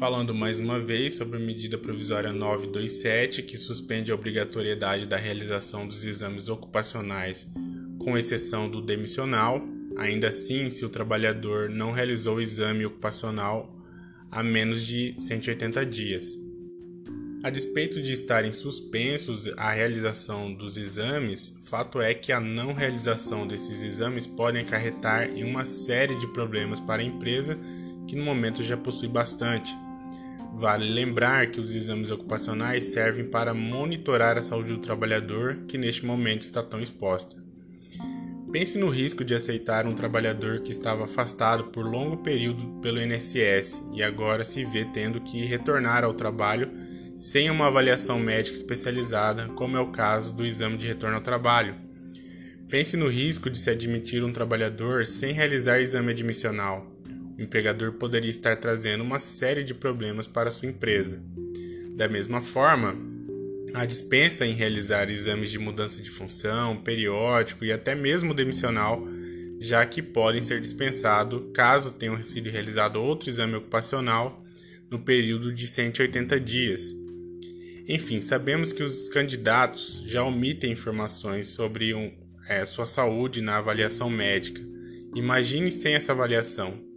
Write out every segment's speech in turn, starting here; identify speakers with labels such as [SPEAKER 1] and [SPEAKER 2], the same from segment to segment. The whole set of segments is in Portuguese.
[SPEAKER 1] Falando mais uma vez sobre a medida provisória 927, que suspende a obrigatoriedade da realização dos exames ocupacionais, com exceção do demissional, ainda assim, se o trabalhador não realizou o exame ocupacional há menos de 180 dias. A despeito de estarem suspensos a realização dos exames, fato é que a não realização desses exames pode acarretar em uma série de problemas para a empresa que no momento já possui bastante. Vale lembrar que os exames ocupacionais servem para monitorar a saúde do trabalhador que neste momento está tão exposta. Pense no risco de aceitar um trabalhador que estava afastado por longo período pelo INSS e agora se vê tendo que retornar ao trabalho sem uma avaliação médica especializada, como é o caso do exame de retorno ao trabalho. Pense no risco de se admitir um trabalhador sem realizar exame admissional. O empregador poderia estar trazendo uma série de problemas para sua empresa. Da mesma forma, a dispensa em realizar exames de mudança de função, periódico e até mesmo demissional, já que podem ser dispensados caso tenham sido realizado outro exame ocupacional no período de 180 dias. Enfim, sabemos que os candidatos já omitem informações sobre um, é, sua saúde na avaliação médica. Imagine sem essa avaliação.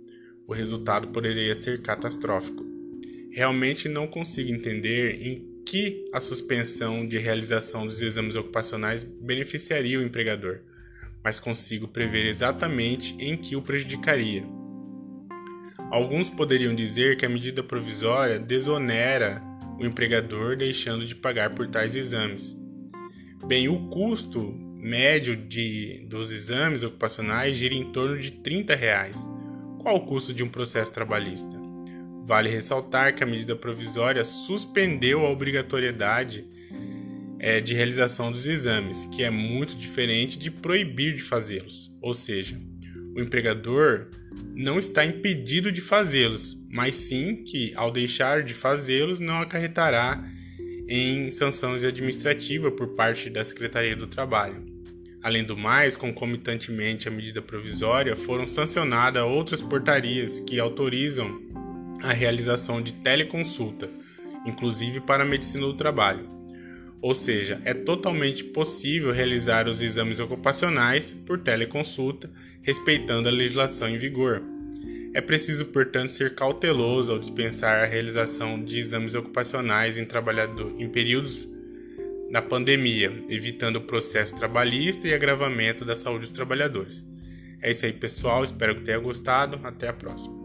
[SPEAKER 1] O resultado poderia ser catastrófico. Realmente não consigo entender em que a suspensão de realização dos exames ocupacionais beneficiaria o empregador, mas consigo prever exatamente em que o prejudicaria. Alguns poderiam dizer que a medida provisória desonera o empregador deixando de pagar por tais exames. Bem, o custo médio de, dos exames ocupacionais gira em torno de 30 reais. Qual o custo de um processo trabalhista? Vale ressaltar que a medida provisória suspendeu a obrigatoriedade é, de realização dos exames, que é muito diferente de proibir de fazê-los. Ou seja, o empregador não está impedido de fazê-los, mas sim que, ao deixar de fazê-los, não acarretará em sanções administrativas por parte da Secretaria do Trabalho. Além do mais, concomitantemente à medida provisória, foram sancionadas outras portarias que autorizam a realização de teleconsulta, inclusive para a medicina do trabalho. Ou seja, é totalmente possível realizar os exames ocupacionais por teleconsulta, respeitando a legislação em vigor. É preciso, portanto, ser cauteloso ao dispensar a realização de exames ocupacionais em, em períodos da pandemia, evitando o processo trabalhista e agravamento da saúde dos trabalhadores. É isso aí, pessoal. Espero que tenha gostado. Até a próxima.